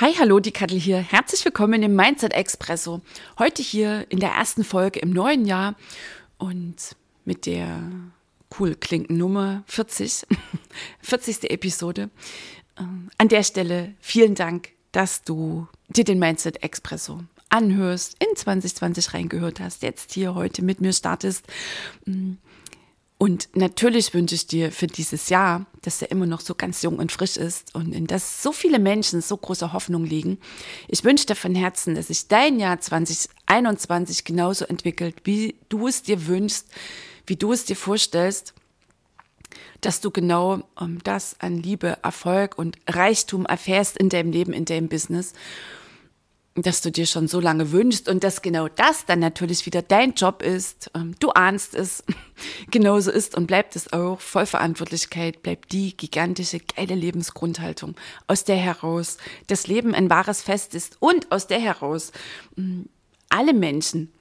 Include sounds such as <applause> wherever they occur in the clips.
Hi, hallo, die Kattel hier. Herzlich willkommen im Mindset Expresso. Heute hier in der ersten Folge im neuen Jahr und mit der cool klingenden Nummer 40, 40. <laughs> Episode. Ähm, an der Stelle vielen Dank, dass du dir den Mindset Expresso anhörst, in 2020 reingehört hast, jetzt hier heute mit mir startest. Und natürlich wünsche ich dir für dieses Jahr, dass er immer noch so ganz jung und frisch ist und in das so viele Menschen so große Hoffnung liegen. Ich wünsche dir von Herzen, dass sich dein Jahr 2021 genauso entwickelt, wie du es dir wünschst, wie du es dir vorstellst, dass du genau um, das an Liebe, Erfolg und Reichtum erfährst in deinem Leben, in deinem Business dass du dir schon so lange wünschst und dass genau das dann natürlich wieder dein Job ist. Ähm, du ahnst es, <laughs> genauso ist und bleibt es auch. Vollverantwortlichkeit bleibt die gigantische, geile Lebensgrundhaltung, aus der heraus das Leben ein wahres Fest ist und aus der heraus mm, alle Menschen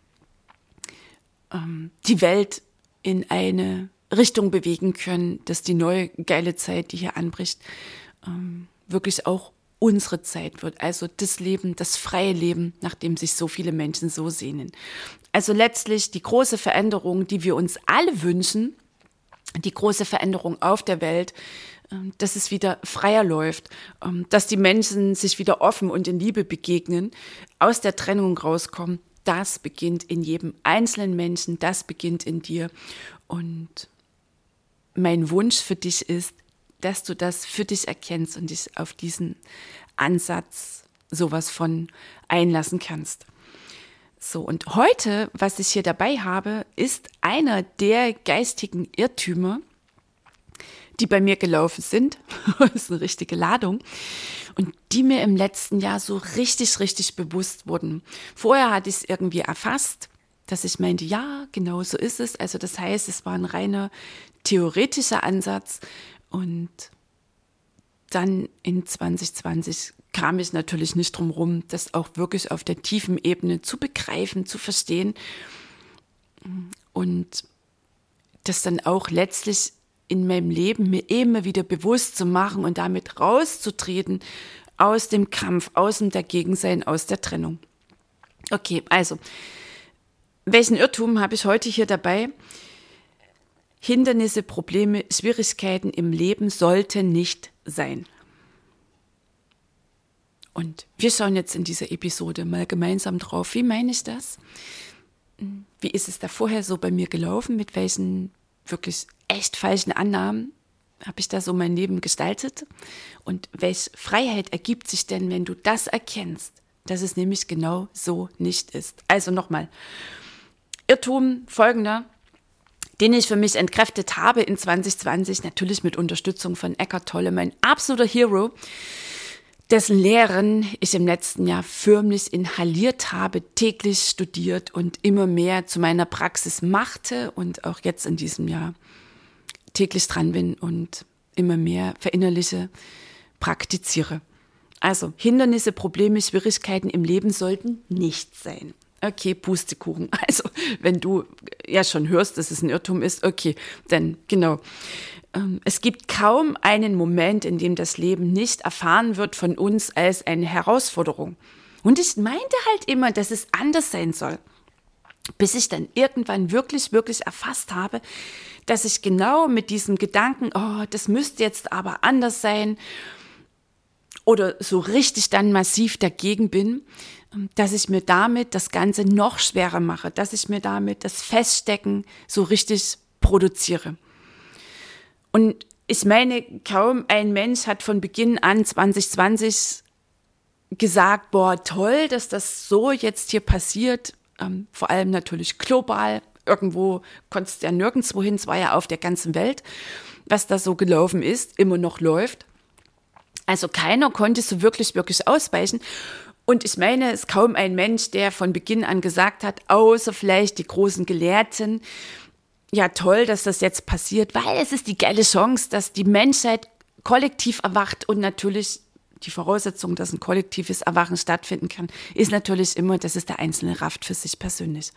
ähm, die Welt in eine Richtung bewegen können, dass die neue geile Zeit, die hier anbricht, ähm, wirklich auch unsere Zeit wird, also das Leben, das freie Leben, nach dem sich so viele Menschen so sehnen. Also letztlich die große Veränderung, die wir uns alle wünschen, die große Veränderung auf der Welt, ähm, dass es wieder freier läuft, ähm, dass die Menschen sich wieder offen und in Liebe begegnen, aus der Trennung rauskommen, das beginnt in jedem einzelnen Menschen, das beginnt in dir. Und mein Wunsch für dich ist, dass du das für dich erkennst und dich auf diesen Ansatz sowas von einlassen kannst. So, und heute, was ich hier dabei habe, ist einer der geistigen Irrtümer, die bei mir gelaufen sind. <laughs> das ist eine richtige Ladung. Und die mir im letzten Jahr so richtig, richtig bewusst wurden. Vorher hatte ich es irgendwie erfasst, dass ich meinte, ja, genau so ist es. Also das heißt, es war ein reiner theoretischer Ansatz. Und dann in 2020 kam ich natürlich nicht drum rum, das auch wirklich auf der tiefen Ebene zu begreifen, zu verstehen und das dann auch letztlich in meinem Leben mir immer wieder bewusst zu machen und damit rauszutreten aus dem Kampf, aus dem Dagegensein, aus der Trennung. Okay, also, welchen Irrtum habe ich heute hier dabei? Hindernisse, Probleme, Schwierigkeiten im Leben sollten nicht sein. Und wir schauen jetzt in dieser Episode mal gemeinsam drauf, wie meine ich das? Wie ist es da vorher so bei mir gelaufen? Mit welchen wirklich echt falschen Annahmen habe ich da so mein Leben gestaltet? Und welche Freiheit ergibt sich denn, wenn du das erkennst, dass es nämlich genau so nicht ist? Also nochmal, Irrtum folgender, den ich für mich entkräftet habe in 2020, natürlich mit Unterstützung von Eckhart Tolle, mein absoluter Hero, dessen Lehren ich im letzten Jahr förmlich inhaliert habe, täglich studiert und immer mehr zu meiner Praxis machte und auch jetzt in diesem Jahr täglich dran bin und immer mehr verinnerliche, praktiziere. Also Hindernisse, Probleme, Schwierigkeiten im Leben sollten nicht sein. Okay, Pustekuchen. <laughs> Also, wenn du ja schon hörst, dass es ein Irrtum ist, okay, dann genau. Ähm, es gibt kaum einen Moment, in dem das Leben nicht erfahren wird von uns als eine Herausforderung. Und ich meinte halt immer, dass es anders sein soll. Bis ich dann irgendwann wirklich, wirklich erfasst habe, dass ich genau mit diesem Gedanken, oh, das müsste jetzt aber anders sein, oder so richtig dann massiv dagegen bin, dass ich mir damit das Ganze noch schwerer mache, dass ich mir damit das Feststecken so richtig produziere. Und ich meine, kaum ein Mensch hat von Beginn an 2020 gesagt, boah, toll, dass das so jetzt hier passiert, ähm, vor allem natürlich global, irgendwo konntest du ja nirgendwo hin, es war ja auf der ganzen Welt, was da so gelaufen ist, immer noch läuft. Also keiner konnte so wirklich, wirklich ausweichen. Und ich meine, es ist kaum ein Mensch, der von Beginn an gesagt hat, außer vielleicht die großen Gelehrten, ja toll, dass das jetzt passiert, weil es ist die geile Chance, dass die Menschheit kollektiv erwacht und natürlich die Voraussetzung, dass ein kollektives Erwachen stattfinden kann, ist natürlich immer, dass es der Einzelne rafft für sich persönlich.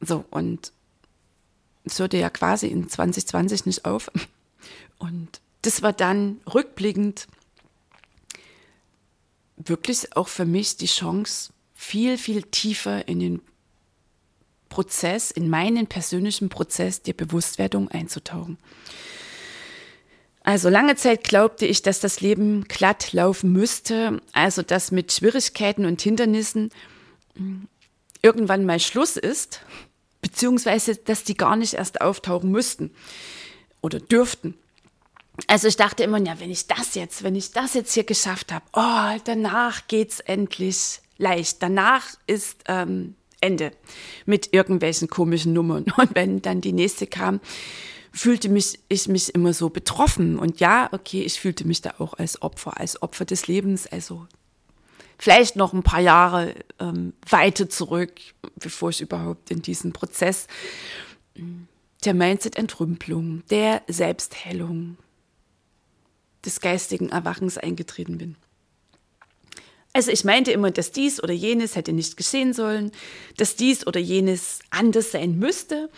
So, und es hörte ja quasi in 2020 nicht auf. Und das war dann rückblickend wirklich auch für mich die Chance, viel, viel tiefer in den Prozess, in meinen persönlichen Prozess der Bewusstwerdung einzutauchen. Also lange Zeit glaubte ich, dass das Leben glatt laufen müsste, also dass mit Schwierigkeiten und Hindernissen hm, irgendwann mal Schluss ist, beziehungsweise dass die gar nicht erst auftauchen müssten oder dürften. Also ich dachte immer, ja, wenn ich das jetzt, wenn ich das jetzt hier geschafft habe, oh, danach geht's endlich leicht. Danach ist ähm, Ende mit irgendwelchen komischen Nummern. <laughs> Und wenn dann die nächste kam, fühlte mich, ich mich immer so betroffen. Und ja, okay, ich fühlte mich da auch als Opfer, als Opfer des Lebens. Also vielleicht noch ein paar Jahre ähm, weiter zurück, bevor ich überhaupt in diesen Prozess der Mindset-Entrümpelung, der Selbsthellung, des geistigen Erwachens eingetreten bin. Also ich meinte immer, dass dies oder jenes hätte nicht geschehen sollen, dass dies oder jenes anders sein müsste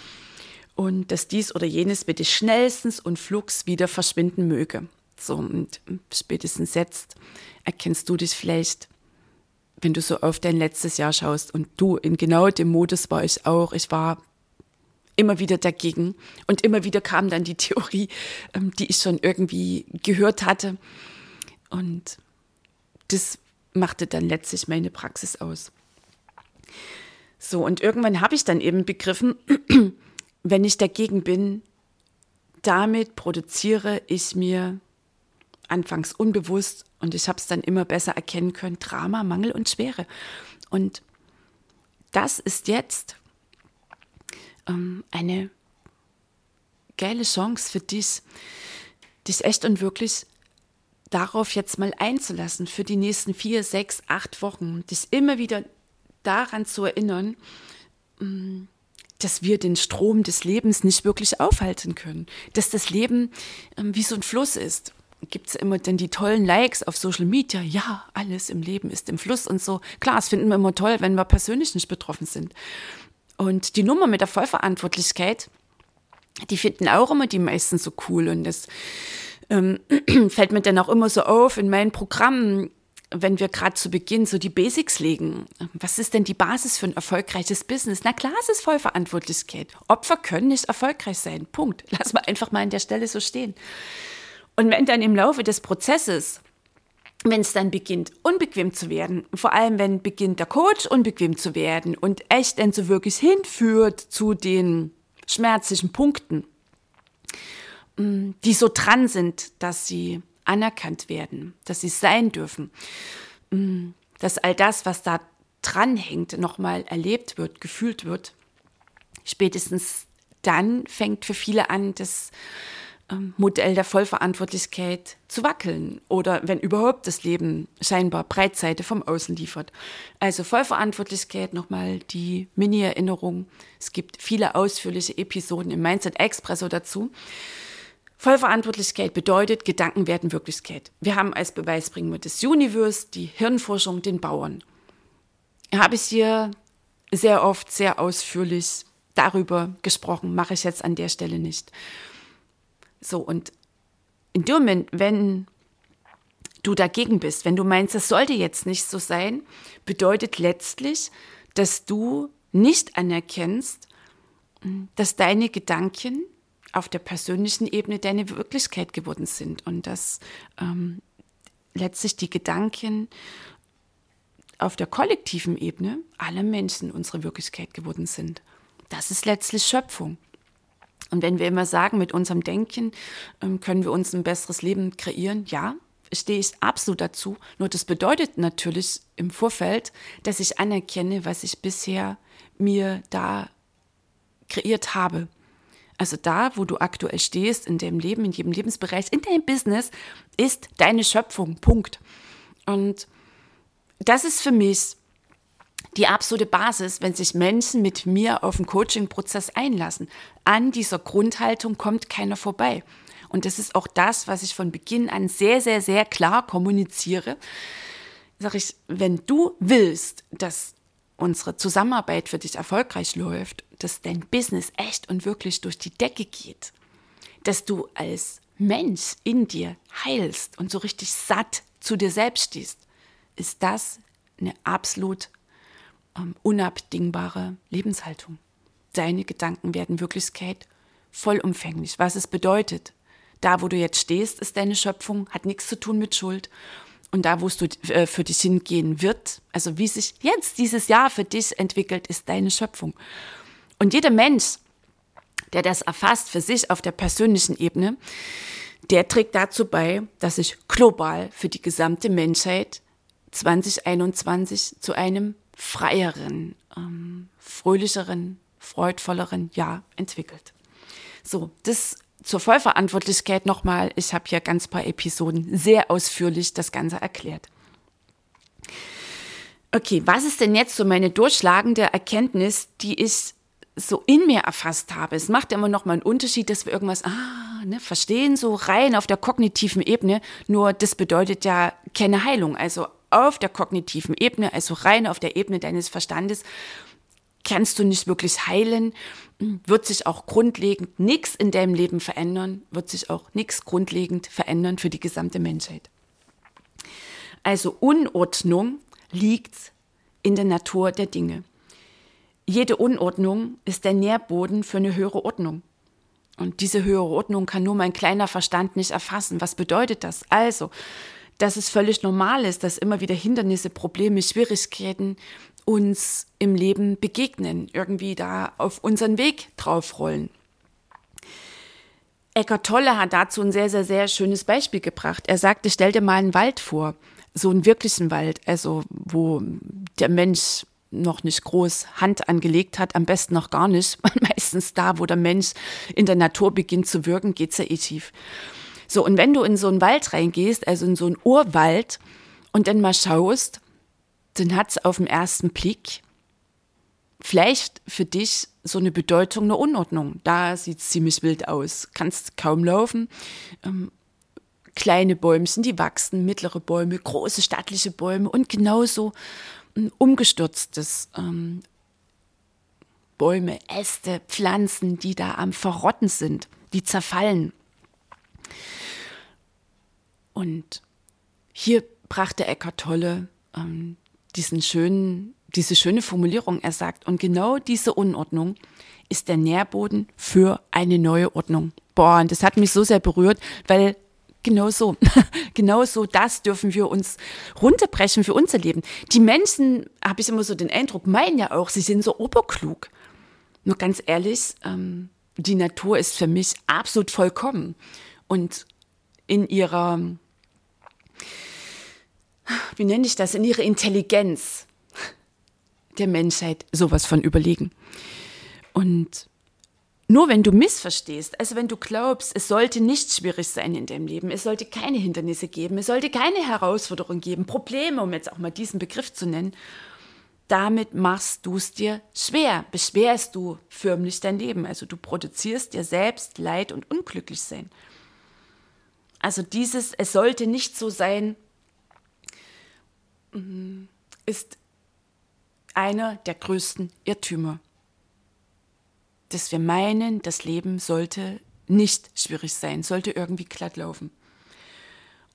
und dass dies oder jenes bitte schnellstens und flugs wieder verschwinden möge. So, und spätestens jetzt erkennst du dich vielleicht, wenn du so auf dein letztes Jahr schaust und du in genau dem Modus war ich auch. Ich war immer wieder dagegen und immer wieder kam dann die Theorie, ähm, die ich schon irgendwie gehört hatte. Und das machte dann letztlich meine Praxis aus. So, und irgendwann habe ich dann eben begriffen, <clears throat> wenn ich dagegen bin, damit produziere ich mir anfangs unbewusst und ich habe es dann immer besser erkennen können, Drama, Mangel und Schwere. Und das ist jetzt ähm, eine geile Chance für dich, dich echt und wirklich darauf jetzt mal einzulassen für die nächsten vier, sechs, acht Wochen, dich immer wieder daran zu erinnern, mm, dass wir den Strom des Lebens nicht wirklich aufhalten können, dass das Leben ähm, wie so ein Fluss ist. Gibt es immer dann die tollen Likes auf Social Media? Ja, alles im Leben ist im Fluss und so. Klar, das finden wir immer toll, wenn wir persönlich nicht betroffen sind. Und die Nummer mit der Vollverantwortlichkeit, die finden auch immer die meisten so cool. Und das ähm, <clears throat> fällt mir dann auch immer so auf in meinen Programmen wenn wir gerade zu Beginn so die Basics legen, was ist denn die Basis für ein erfolgreiches Business? Na klar, es ist Vollverantwortlichkeit. Opfer können nicht erfolgreich sein. Punkt. Lass mal einfach mal an der Stelle so stehen. Und wenn dann im Laufe des Prozesses, wenn es dann beginnt, unbequem zu werden, vor allem wenn beginnt der Coach unbequem zu werden und echt dann so wirklich hinführt zu den schmerzlichen Punkten, mm, die so dran sind, dass sie anerkannt werden, dass sie sein dürfen, mm, dass all das, was da dranhängt, nochmal erlebt wird, gefühlt wird. Spätestens dann fängt für viele an, das ähm, Modell der Vollverantwortlichkeit zu wackeln oder wenn überhaupt das Leben scheinbar Breitseite vom Außen liefert. Also Vollverantwortlichkeit, nochmal die Mini-Erinnerung. Es gibt viele ausführliche Episoden im Mindset Expresso dazu. Vollverantwortlichkeit bedeutet, Gedanken werden Wirklichkeit. Wir haben als Beweis bringen wir das Universe, die Hirnforschung, den Bauern. Habe ich hier sehr oft, sehr ausführlich darüber gesprochen, mache ich jetzt an der Stelle nicht. So, und in dem Moment, wenn du dagegen bist, wenn du meinst, das sollte jetzt nicht so sein, bedeutet letztlich, dass du nicht anerkennst, dass deine Gedanken auf der persönlichen Ebene deine Wirklichkeit geworden sind und dass ähm, letztlich die Gedanken auf der kollektiven Ebene alle Menschen unsere Wirklichkeit geworden sind. Das ist letztlich Schöpfung. Und wenn wir immer sagen, mit unserem Denken ähm, können wir uns ein besseres Leben kreieren, ja, stehe ich absolut dazu. Nur das bedeutet natürlich im Vorfeld, dass ich anerkenne, was ich bisher mir da kreiert habe. Also da, wo du aktuell stehst, in deinem Leben, in jedem Lebensbereich, in deinem Business, ist deine Schöpfung. Punkt. Und das ist für mich die absolute Basis, wenn sich Menschen mit mir auf den Coaching-Prozess einlassen. An dieser Grundhaltung kommt keiner vorbei. Und das ist auch das, was ich von Beginn an sehr, sehr, sehr klar kommuniziere. Sag ich, wenn du willst, dass unsere Zusammenarbeit für dich erfolgreich läuft, dass dein Business echt und wirklich durch die Decke geht, dass du als Mensch in dir heilst und so richtig satt zu dir selbst stehst, ist das eine absolut ähm, unabdingbare Lebenshaltung. Deine Gedanken werden Wirklichkeit vollumfänglich. Was es bedeutet, da wo du jetzt stehst, ist deine Schöpfung, hat nichts zu tun mit Schuld. Und da, wo es äh, für dich hingehen wird, also wie sich jetzt dieses Jahr für dich entwickelt, ist deine Schöpfung. Und jeder Mensch, der das erfasst für sich auf der persönlichen Ebene, der trägt dazu bei, dass sich global für die gesamte Menschheit 2021 zu einem freieren, ähm, fröhlicheren, freudvolleren Jahr entwickelt. So, das zur Vollverantwortlichkeit nochmal. Ich habe hier ganz paar Episoden sehr ausführlich das Ganze erklärt. Okay, was ist denn jetzt so meine durchschlagende Erkenntnis, die ich so in mir erfasst habe? Es macht immer noch mal einen Unterschied, dass wir irgendwas ah, ne, verstehen, so rein auf der kognitiven Ebene. Nur das bedeutet ja keine Heilung. Also auf der kognitiven Ebene, also rein auf der Ebene deines Verstandes, kannst du nicht wirklich heilen, wird sich auch grundlegend nichts in deinem Leben verändern, wird sich auch nichts grundlegend verändern für die gesamte Menschheit. Also Unordnung liegt in der Natur der Dinge. Jede Unordnung ist der Nährboden für eine höhere Ordnung. Und diese höhere Ordnung kann nur mein kleiner Verstand nicht erfassen. Was bedeutet das? Also, dass es völlig normal ist, dass immer wieder Hindernisse, Probleme, Schwierigkeiten uns im Leben begegnen, irgendwie da auf unseren Weg draufrollen. Eckart Tolle hat dazu ein sehr, sehr, sehr schönes Beispiel gebracht. Er sagte, stell dir mal einen Wald vor, so einen wirklichen Wald, also wo der Mensch noch nicht groß Hand angelegt hat, am besten noch gar nicht. <laughs> Meistens da, wo der Mensch in der Natur beginnt zu wirken, geht's ja eh tief. So, und wenn du in so einen Wald reingehst, also in so einen Urwald, und dann mal schaust, dann hat es auf den ersten Blick vielleicht für dich so eine Bedeutung eine Unordnung. Da sieht es ziemlich wild aus. Kannst kaum laufen. Ähm, kleine Bäumchen, die wachsen, mittlere Bäume, große stattliche Bäume und genauso ein umgestürztes ähm, Bäume, Äste, Pflanzen, die da am Verrotten sind, die zerfallen. Und hier brachte Eckart Tolle ähm, diesen schönen, diese schöne Formulierung. Er sagt, und genau diese Unordnung ist der Nährboden für eine neue Ordnung. Boah, und das hat mich so sehr berührt, weil genau so, <laughs> genau so, das dürfen wir uns runterbrechen für unser Leben. Die Menschen, habe ich immer so den Eindruck, meinen ja auch, sie sind so oberklug. Nur ganz ehrlich, ähm, die Natur ist für mich absolut vollkommen. Und in ihrer wie nenne ich das, in ihre Intelligenz der Menschheit sowas von überlegen. Und nur wenn du missverstehst, also wenn du glaubst, es sollte nicht schwierig sein in deinem Leben, es sollte keine Hindernisse geben, es sollte keine Herausforderungen geben, Probleme, um jetzt auch mal diesen Begriff zu nennen, damit machst du es dir schwer, beschwerst du förmlich dein Leben. Also du produzierst dir selbst Leid und Unglücklichsein. Also dieses, es sollte nicht so sein, ist einer der größten Irrtümer. Dass wir meinen, das Leben sollte nicht schwierig sein, sollte irgendwie glatt laufen.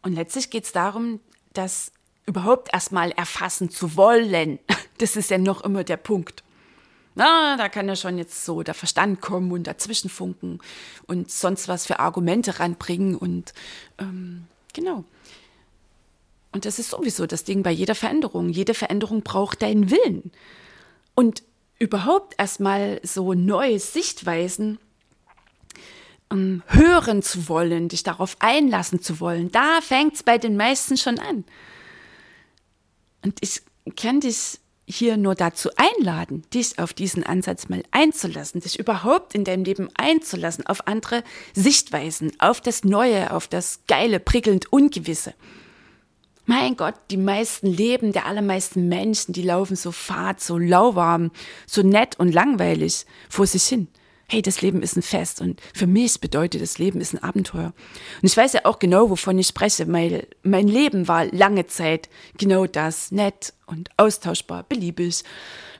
Und letztlich geht es darum, das überhaupt erstmal erfassen zu wollen. <laughs> Das ist ja noch immer der Punkt. Na, da kann ja schon jetzt so der Verstand kommen und dazwischen funken und sonst was für Argumente ranbringen und ähm, genau. Und das ist sowieso das Ding bei jeder Veränderung. Jede Veränderung braucht deinen Willen. Und überhaupt erstmal so neue Sichtweisen um, hören zu wollen, dich darauf einlassen zu wollen, da fängt es bei den meisten schon an. Und ich kann dich hier nur dazu einladen, dich auf diesen Ansatz mal einzulassen, dich überhaupt in deinem Leben einzulassen, auf andere Sichtweisen, auf das Neue, auf das Geile, prickelnd Ungewisse. Mein Gott, die meisten Leben der allermeisten Menschen, die laufen so fad, so lauwarm, so nett und langweilig vor sich hin hey, das Leben ist ein Fest und für mich bedeutet das Leben ist ein Abenteuer. Und ich weiß ja auch genau, wovon ich spreche, weil mein Leben war lange Zeit genau das, nett und austauschbar, beliebig,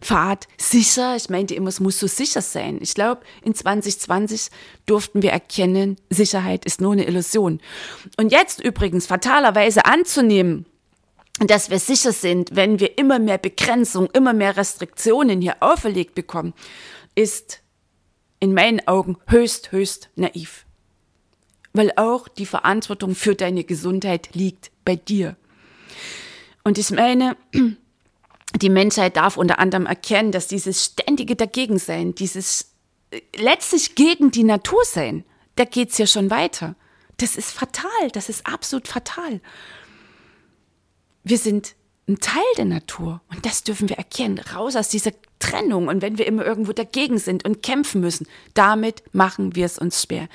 fad, sicher. Ich meinte immer, es muss so sicher sein. Ich glaube, in 2020 durften wir erkennen, Sicherheit ist nur eine Illusion. Und jetzt übrigens fatalerweise anzunehmen, dass wir sicher sind, wenn wir immer mehr Begrenzung, immer mehr Restriktionen hier auferlegt bekommen, ist in meinen Augen höchst, höchst naiv. Weil auch die Verantwortung für deine Gesundheit liegt bei dir. Und ich meine, <clears throat> die Menschheit darf unter anderem erkennen, dass dieses ständige Dagegensein, dieses äh, letztlich gegen die Natur sein, da geht's ja schon weiter. Das ist fatal, das ist absolut fatal. Wir sind ein Teil der Natur. Und das dürfen wir erkennen. Raus aus dieser Trennung. Und wenn wir immer irgendwo dagegen sind und kämpfen müssen, damit machen wir es uns schwer.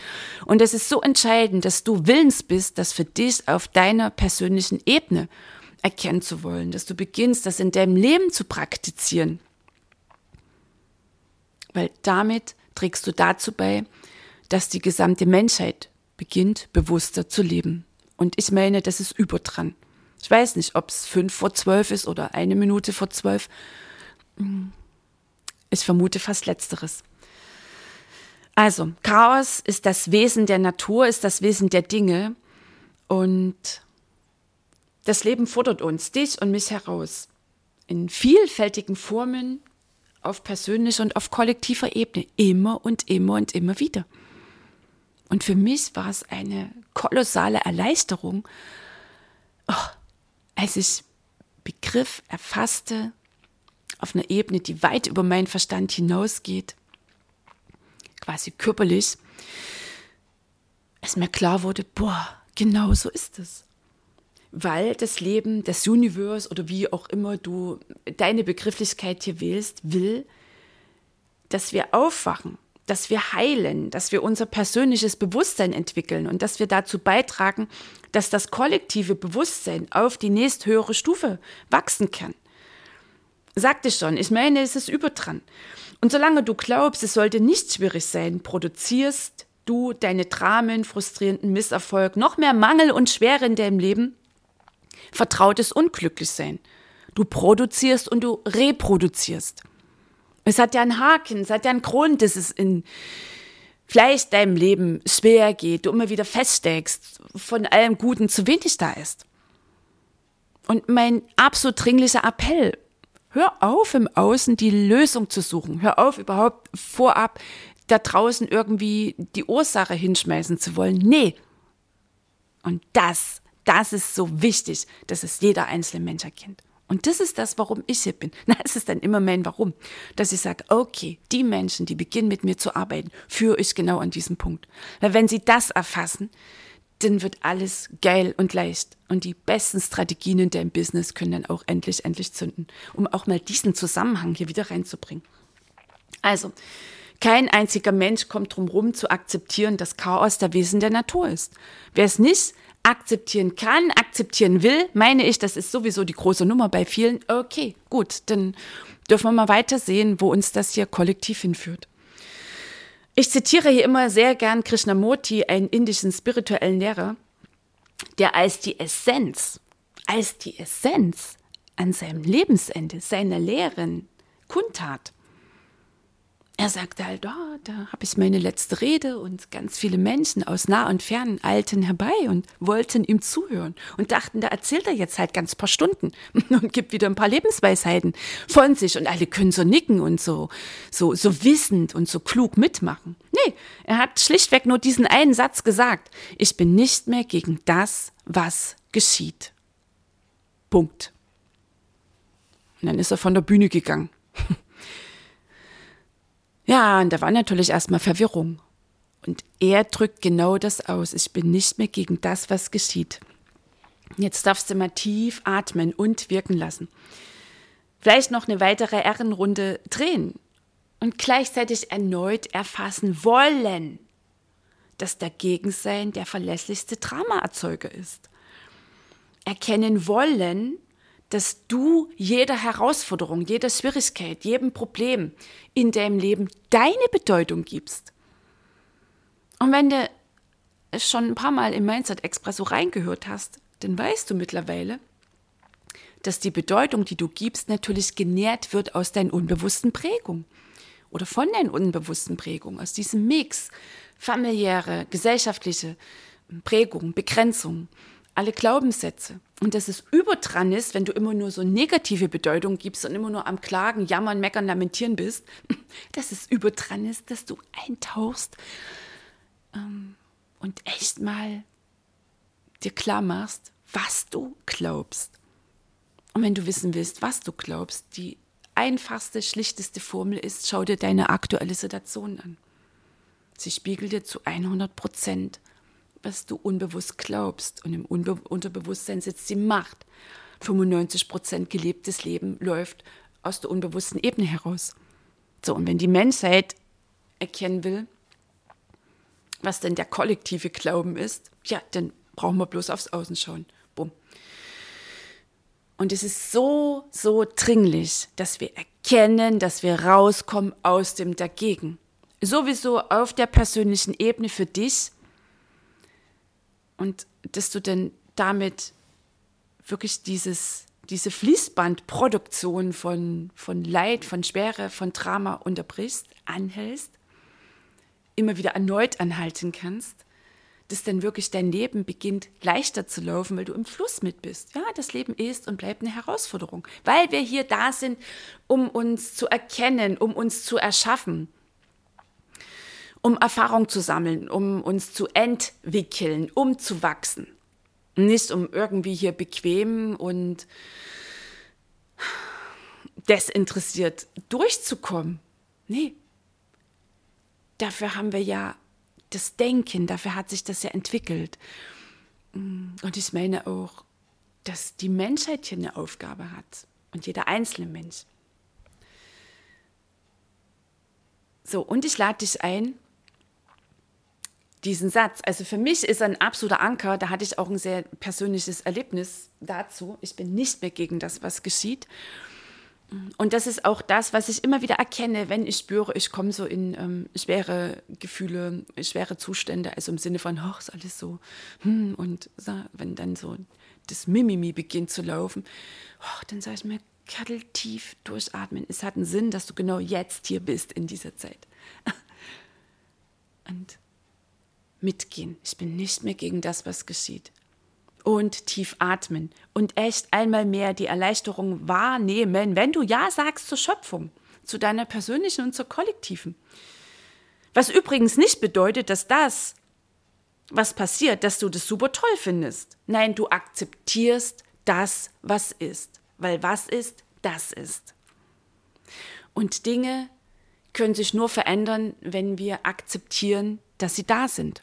Und es ist so entscheidend, dass du willens bist, das für dich auf deiner persönlichen Ebene erkennen zu wollen, dass du beginnst, das in deinem Leben zu praktizieren. Weil damit trägst du dazu bei, dass die gesamte Menschheit beginnt, bewusster zu leben. Und ich meine, das ist überdran. Ich weiß nicht, ob es fünf vor zwölf ist oder eine Minute vor zwölf. Ich vermute fast letzteres. Also, Chaos ist das Wesen der Natur, ist das Wesen der Dinge. Und das Leben fordert uns, dich und mich heraus. In vielfältigen Formen, auf persönlicher und auf kollektiver Ebene. Immer und immer und immer wieder. Und für mich war es eine kolossale Erleichterung, oh, als ich begriff, erfasste, auf einer Ebene, die weit über meinen Verstand hinausgeht, quasi körperlich, als mir klar wurde, boah, genau so ist es. Weil das Leben, das Universe oder wie auch immer du deine Begrifflichkeit hier wählst, will, dass wir aufwachen, dass wir heilen, dass wir unser persönliches Bewusstsein entwickeln und dass wir dazu beitragen, dass das kollektive Bewusstsein auf die nächsthöhere Stufe wachsen kann. Sagte schon, ich meine, es ist überdran. Und solange du glaubst, es sollte nicht schwierig sein, produzierst du deine Dramen, frustrierenden Misserfolg, noch mehr Mangel und Schwere in deinem Leben, vertrautes Unglücklichsein. Du produzierst und du reproduzierst. Es hat ja einen Haken, es hat ja einen Grund, dass es in vielleicht deinem Leben schwer geht, du immer wieder feststeckst, von allem Guten zu wenig da ist. Und mein absolut dringlicher Appell, hör auf im Außen die Lösung zu suchen. Hör auf überhaupt vorab da draußen irgendwie die Ursache hinschmeißen zu wollen. Nee. Und das, das ist so wichtig, dass es jeder einzelne Mensch erkennt. Und das ist das, warum ich hier bin. <laughs> Na, es ist dann immer mein Warum. Dass ich sage, okay, die Menschen, die beginnen mit mir zu arbeiten, führe ich genau an diesem Punkt. Weil wenn sie das erfassen, dann wird alles geil und leicht. Und die besten Strategien in deinem Business können dann auch endlich, endlich zünden, um auch mal diesen Zusammenhang hier wieder reinzubringen. Also, kein einziger Mensch kommt drum rum zu akzeptieren, dass Chaos der Wesen der Natur ist. Wer es nicht akzeptieren kann, akzeptieren will, meine ich, das ist sowieso die große Nummer bei vielen. Okay, gut, dann dürfen wir mal weiter sehen, wo uns das hier kollektiv hinführt. Ich zitiere hier immer sehr gern Krishnamurti, einen indischen spirituellen Lehrer, der als die Essenz, als die Essenz an seinem Lebensende seiner Lehren kundtat, er sagte halt, oh, da habe ich meine letzte Rede und ganz viele Menschen aus nah und fern eilten herbei und wollten ihm zuhören und dachten, da erzählt er jetzt halt ganz paar Stunden <laughs> und gibt wieder ein paar Lebensweisheiten von sich und alle können so nicken und so, so, so wissend und so klug mitmachen. Nee, er hat schlichtweg nur diesen einen Satz gesagt. Ich bin nicht mehr gegen das, was geschieht. Punkt. Und dann ist er von der Bühne gegangen. <laughs> Ja, und da war natürlich erstmal Verwirrung. Und er drückt genau das aus. Ich bin nicht mehr gegen das, was geschieht. Jetzt darfst du mal tief atmen und wirken lassen. vielleicht noch eine weitere Ehrenrunde drehen und gleichzeitig erneut erfassen wollen, dass Dagegensein der verlässlichste Dramaerzeuger ist. Erkennen wollen, dass du jeder Herausforderung, jeder Schwierigkeit, jedem Problem in deinem Leben deine Bedeutung gibst. Und wenn du schon ein paar Mal im Mindset Express so reingehört hast, dann weißt du mittlerweile, dass die Bedeutung, die du gibst, natürlich genährt wird aus deinen unbewussten Prägungen oder von deinen unbewussten Prägungen, aus diesem Mix, familiäre, gesellschaftliche Prägungen, Begrenzungen, alle Glaubenssätze. Und dass es überdran ist, wenn du immer nur so negative Bedeutung gibst und immer nur am Klagen, Jammern, Meckern, Lamentieren bist, <laughs> dass es überdran ist, dass du eintauchst ähm, und echt mal dir klar machst, was du glaubst. Und wenn du wissen willst, was du glaubst, die einfachste, schlichteste Formel ist, schau dir deine aktuelle Situation an. Sie spiegelt dir zu 100 Prozent, was du unbewusst glaubst. Und im Unbe Unterbewusstsein sitzt die Macht. 95 Prozent gelebtes Leben läuft aus der unbewussten Ebene heraus. So, und wenn die Menschheit erkennen will, was denn der kollektive Glauben ist, ja, dann brauchen wir bloß aufs Außen schauen. Bumm. Und es ist so, so dringlich, dass wir erkennen, dass wir rauskommen aus dem Dagegen. Sowieso auf der persönlichen Ebene für dich. Und dass du dann damit wirklich dieses, diese Fließbandproduktion von, von Leid, von Schwere, von Drama unterbrichst, anhältst, immer wieder erneut anhalten kannst dass dann wirklich dein Leben beginnt leichter zu laufen, weil du im Fluss mit bist. Ja, das Leben ist und bleibt eine Herausforderung, weil wir hier da sind, um uns zu erkennen, um uns zu erschaffen, um Erfahrung zu sammeln, um uns zu entwickeln, um zu wachsen. Nicht um irgendwie hier bequem und desinteressiert durchzukommen. Nee. Dafür haben wir ja das Denken, dafür hat sich das ja entwickelt. Und ich meine auch, dass die Menschheit hier eine Aufgabe hat und jeder einzelne Mensch. So, und ich lade dich ein, diesen Satz. Also für mich ist ein absoluter Anker. Da hatte ich auch ein sehr persönliches Erlebnis dazu. Ich bin nicht mehr gegen das, was geschieht. Und das ist auch das, was ich immer wieder erkenne, wenn ich spüre, ich komme so in ähm, schwere Gefühle, schwere Zustände, also im Sinne von, ach, ist alles so, hm, und so, wenn dann so das Mimimi beginnt zu laufen, oh, dann sage ich mir, Kattel tief durchatmen. Es hat einen Sinn, dass du genau jetzt hier bist in dieser Zeit. <laughs> Und mitgehen. Ich bin nicht mehr gegen das, was geschieht und tief atmen und echt einmal mehr die Erleichterung wahrnehmen, wenn du Ja sagst zur Schöpfung, zu deiner persönlichen und zur kollektiven. Was übrigens nicht bedeutet, dass das, was passiert, dass du das super toll findest. Nein, du akzeptierst das, was ist, weil was ist, das ist. Und Dinge können sich nur verändern, wenn wir akzeptieren, dass sie da sind.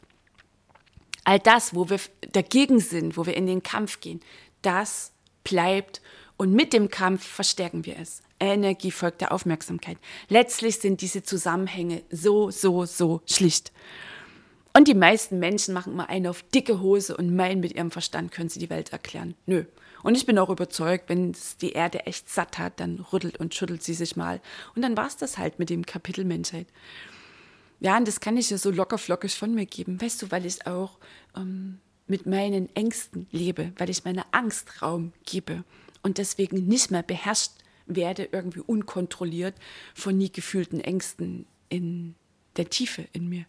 All das, wo wir dagegen sind, wo wir in den Kampf gehen, das bleibt und mit dem Kampf verstärken wir es. Energie folgt der Aufmerksamkeit. Letztlich sind diese Zusammenhänge so, so, so schlicht. Und die meisten Menschen machen immer eine auf dicke Hose und meinen, mit ihrem Verstand können sie die Welt erklären. Nö. Und ich bin auch überzeugt, wenn es die Erde echt satt hat, dann rüttelt und schüttelt sie sich mal. Und dann war es das halt mit dem Kapitel Menschheit. Ja, und das kann ich ja so lockerflockig von mir geben, weißt du, weil ich auch ähm, mit meinen Ängsten lebe, weil ich meiner Angst Raum gebe und deswegen nicht mehr beherrscht werde, irgendwie unkontrolliert von nie gefühlten Ängsten in der Tiefe in mir.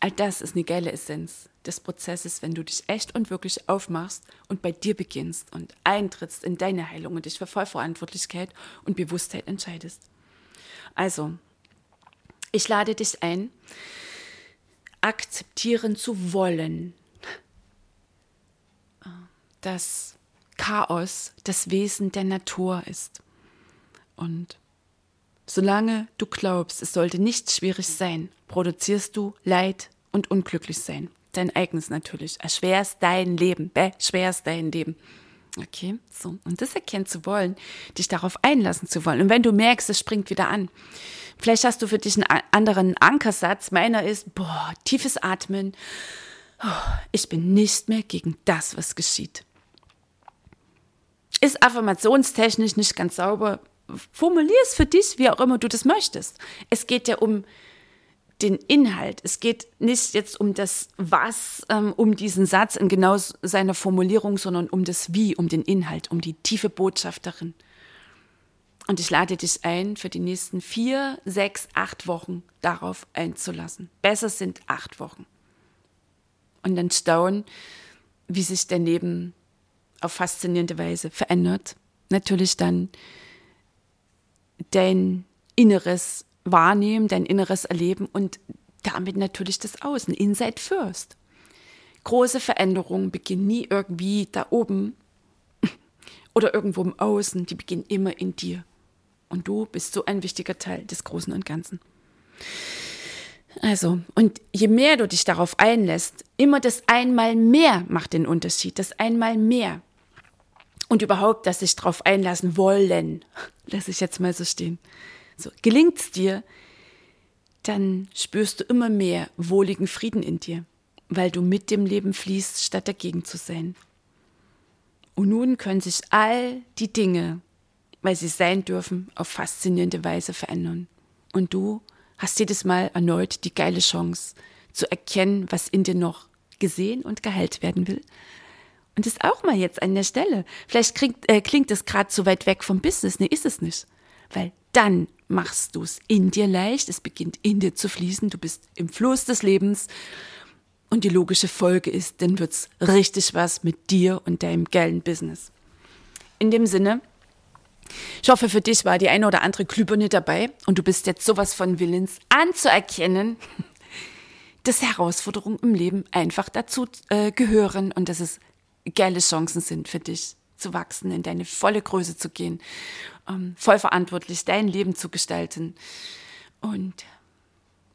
All das ist eine geile Essenz des Prozesses, wenn du dich echt und wirklich aufmachst und bei dir beginnst und eintrittst in deine Heilung und dich für Vollverantwortlichkeit und Bewusstheit entscheidest. Also, ich lade dich ein, akzeptieren zu wollen, dass Chaos das Wesen der Natur ist. Und solange du glaubst, es sollte nicht schwierig sein, produzierst du Leid und unglücklich sein. Dein eigenes natürlich. Erschwerst dein Leben, beschwerst dein Leben. Okay, so. Und das erkennen zu wollen, dich darauf einlassen zu wollen. Und wenn du merkst, es springt wieder an. Vielleicht hast du für dich einen anderen Ankersatz. Meiner ist, boah, tiefes Atmen. Oh, ich bin nicht mehr gegen das, was geschieht. Ist affirmationstechnisch nicht ganz sauber. Formulier es für dich, wie auch immer du das möchtest. Es geht ja um den Inhalt. Es geht nicht jetzt um das Was, ähm, um diesen Satz in genau seiner Formulierung, sondern um das Wie, um den Inhalt, um die tiefe Botschaft darin. Und ich lade dich ein, für die nächsten vier, sechs, acht Wochen darauf einzulassen. Besser sind acht Wochen. Und dann staunen, wie sich dein Leben auf faszinierende Weise verändert. Natürlich dann dein Inneres wahrnehmen, dein Inneres erleben und damit natürlich das Außen, Inside First. Große Veränderungen beginnen nie irgendwie da oben <laughs> oder irgendwo im Außen, die beginnen immer in dir. Und du bist so ein wichtiger Teil des Großen und Ganzen. Also, und je mehr du dich darauf einlässt, immer das einmal mehr macht den Unterschied, das einmal mehr. Und überhaupt, dass sich darauf einlassen wollen, <laughs> lasse ich jetzt mal so stehen. So, gelingt's dir, dann spürst du immer mehr wohligen Frieden in dir, weil du mit dem Leben fließt, statt dagegen zu sein. Und nun können sich all die Dinge, weil sie sein dürfen, auf faszinierende Weise verändern. Und du hast jedes Mal erneut die geile Chance zu erkennen, was in dir noch gesehen und geheilt werden will. Und das auch mal jetzt an der Stelle. Vielleicht klingt, äh, klingt das gerade so weit weg vom Business. Nee, ist es nicht. Weil dann machst du es in dir leicht, es beginnt in dir zu fließen, du bist im Fluss des Lebens. Und die logische Folge ist, dann wird es richtig was mit dir und deinem geilen Business. In dem Sinne, ich hoffe, für dich war die eine oder andere Glühbirne dabei und du bist jetzt sowas von willens anzuerkennen, <laughs> dass Herausforderungen im Leben einfach dazu äh, gehören und dass es geile Chancen sind für dich zu wachsen, in deine volle Größe zu gehen, ähm, voll verantwortlich dein Leben zu gestalten und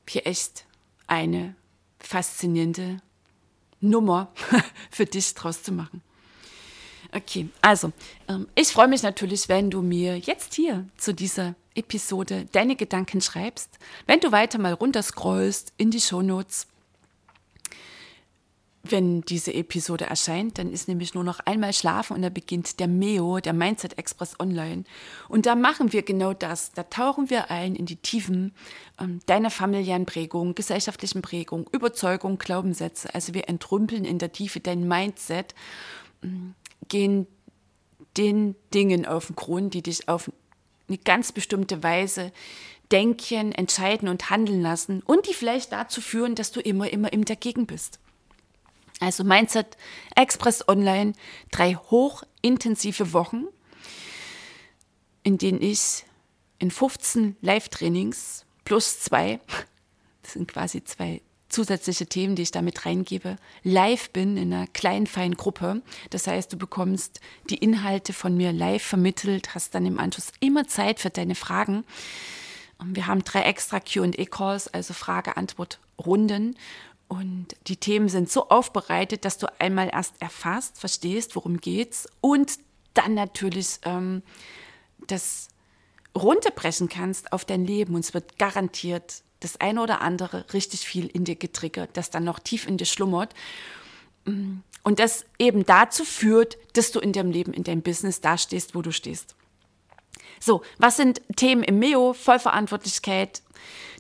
hier echt eine faszinierende Nummer <laughs> für dich draus zu machen. Okay, also ähm, ich freue mich natürlich, wenn du mir jetzt hier zu dieser Episode deine Gedanken schreibst. Wenn du weiter mal runterscrollst in die Shownotes, wenn diese Episode erscheint, dann ist nämlich nur noch einmal schlafen und da beginnt der MEO, der Mindset Express Online. Und da machen wir genau das. Da tauchen wir ein in die Tiefen ähm, deiner familiären Prägung, gesellschaftlichen Prägung, Überzeugung, Glaubenssätze. Also wir entrümpeln in der Tiefe dein Mindset, ähm, gehen den Dingen auf den Grund, die dich auf eine ganz bestimmte Weise denken, entscheiden und handeln lassen und die vielleicht dazu führen, dass du immer, immer im Dagegen bist. Also Mindset Express Online, drei hochintensive Wochen, in denen ich in 15 Live-Trainings plus zwei, <laughs> das sind quasi zwei zusätzliche Themen, die ich damit reingebe, live bin in einer kleinen, feinen Gruppe. Das heißt, du bekommst die Inhalte von mir live vermittelt, hast dann im Anschluss immer Zeit für deine Fragen. Wir haben drei extra QA-Calls, also Frage-Antwort-Runden. Und die Themen sind so aufbereitet, dass du einmal erst erfasst, verstehst, worum geht's und dann natürlich ähm, das runterbrechen kannst auf dein Leben. Und es wird garantiert das eine oder andere richtig viel in dir getriggert, das dann noch tief in dir schlummert. Und das eben dazu führt, dass du in deinem Leben, in deinem Business da stehst, wo du stehst. So, was sind Themen im MEO? Vollverantwortlichkeit,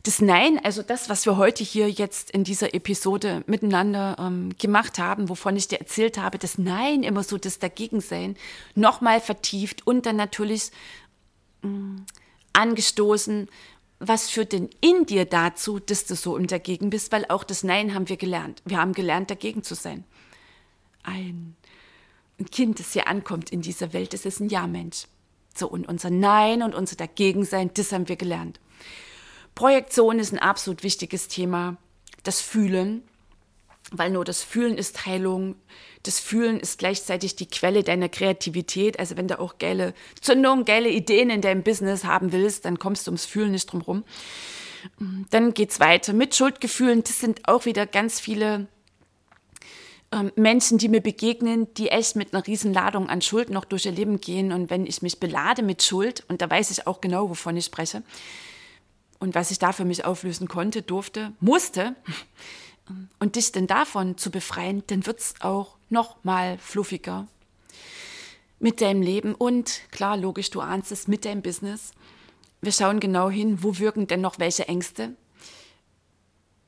das Nein, also das, was wir heute hier jetzt in dieser Episode miteinander ähm, gemacht haben, wovon ich dir erzählt habe, das Nein, immer so das Dagegensein, nochmal vertieft und dann natürlich mh, mm, angestoßen, was führt denn in dir dazu, dass du so im Dagegen bist, weil auch das Nein haben wir gelernt. Wir haben gelernt, dagegen zu sein. Ein, Kind, das hier ankommt in dieser Welt, das ist ein Ja-Mensch. So, und unser Nein und unser Dagegensein, das haben wir gelernt. Projektion ist ein absolut wichtiges Thema. Das Fühlen, weil nur das Fühlen ist Heilung. Das Fühlen ist gleichzeitig die Quelle deiner Kreativität. Also wenn du auch geile Zündungen, geile Ideen in deinem Business haben willst, dann kommst du ums Fühlen nicht drum rum. Dann geht's weiter mit Schuldgefühlen. Das sind auch wieder ganz viele ähm, Menschen, die mir begegnen, die echt mit einer riesen Ladung an Schuld noch durch ihr Leben gehen. Und wenn ich mich belade mit Schuld, und da weiß ich auch genau, wovon ich spreche, und was ich da für mich auflösen konnte, durfte, musste, <laughs> und dich denn davon zu befreien, dann wird es auch noch mal fluffiger mit deinem Leben und klar, logisch, du ahnst es, mit deinem Business. Wir schauen genau hin, wo wirken denn noch welche Ängste?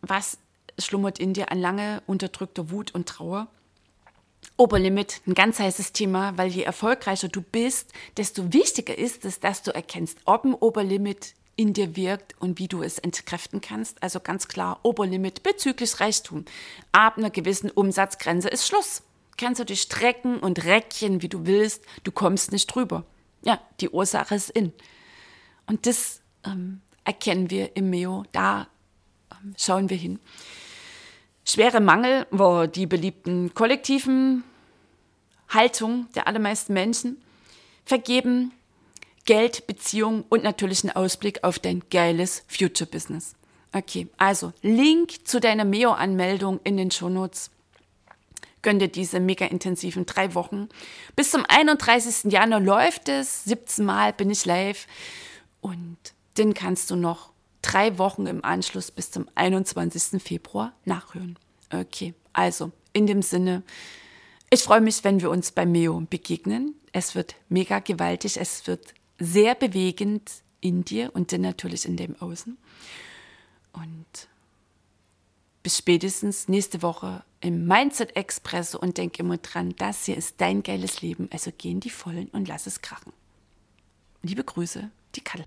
Was schlummert in dir an lange unterdrückter Wut und Trauer? Oberlimit, ein ganz heißes Thema, weil je erfolgreicher du bist, desto wichtiger ist es, dass du erkennst, ob ein Oberlimit in dir wirkt und wie du es entkräften kannst. Also ganz klar, Oberlimit bezüglich Reichtum. Ab einer gewissen Umsatzgrenze ist Schluss. Kannst du dich strecken und reckchen, wie du willst, du kommst nicht drüber. Ja, die Ursache ist in. Und das ähm, erkennen wir im Meo, da ähm, schauen wir hin. Schwere Mangel war die beliebten kollektiven Haltung der allermeisten Menschen. Vergeben, Geld, Beziehung und natürlich einen Ausblick auf dein geiles Future Business. Okay, also Link zu deiner Meo-Anmeldung in den Shownotes. Gönn dir diese mega intensiven drei Wochen. Bis zum 31. Januar läuft es. 17 Mal bin ich live. Und den kannst du noch drei Wochen im Anschluss bis zum 21. Februar nachhören. Okay, also in dem Sinne, ich freue mich, wenn wir uns bei Meo begegnen. Es wird mega gewaltig, es wird sehr bewegend in dir und dann natürlich in dem Außen. Und bis spätestens nächste Woche im Mindset Express und denk immer dran, das hier ist dein geiles Leben, also geh in die Vollen und lass es krachen. Liebe Grüße, die Kattel.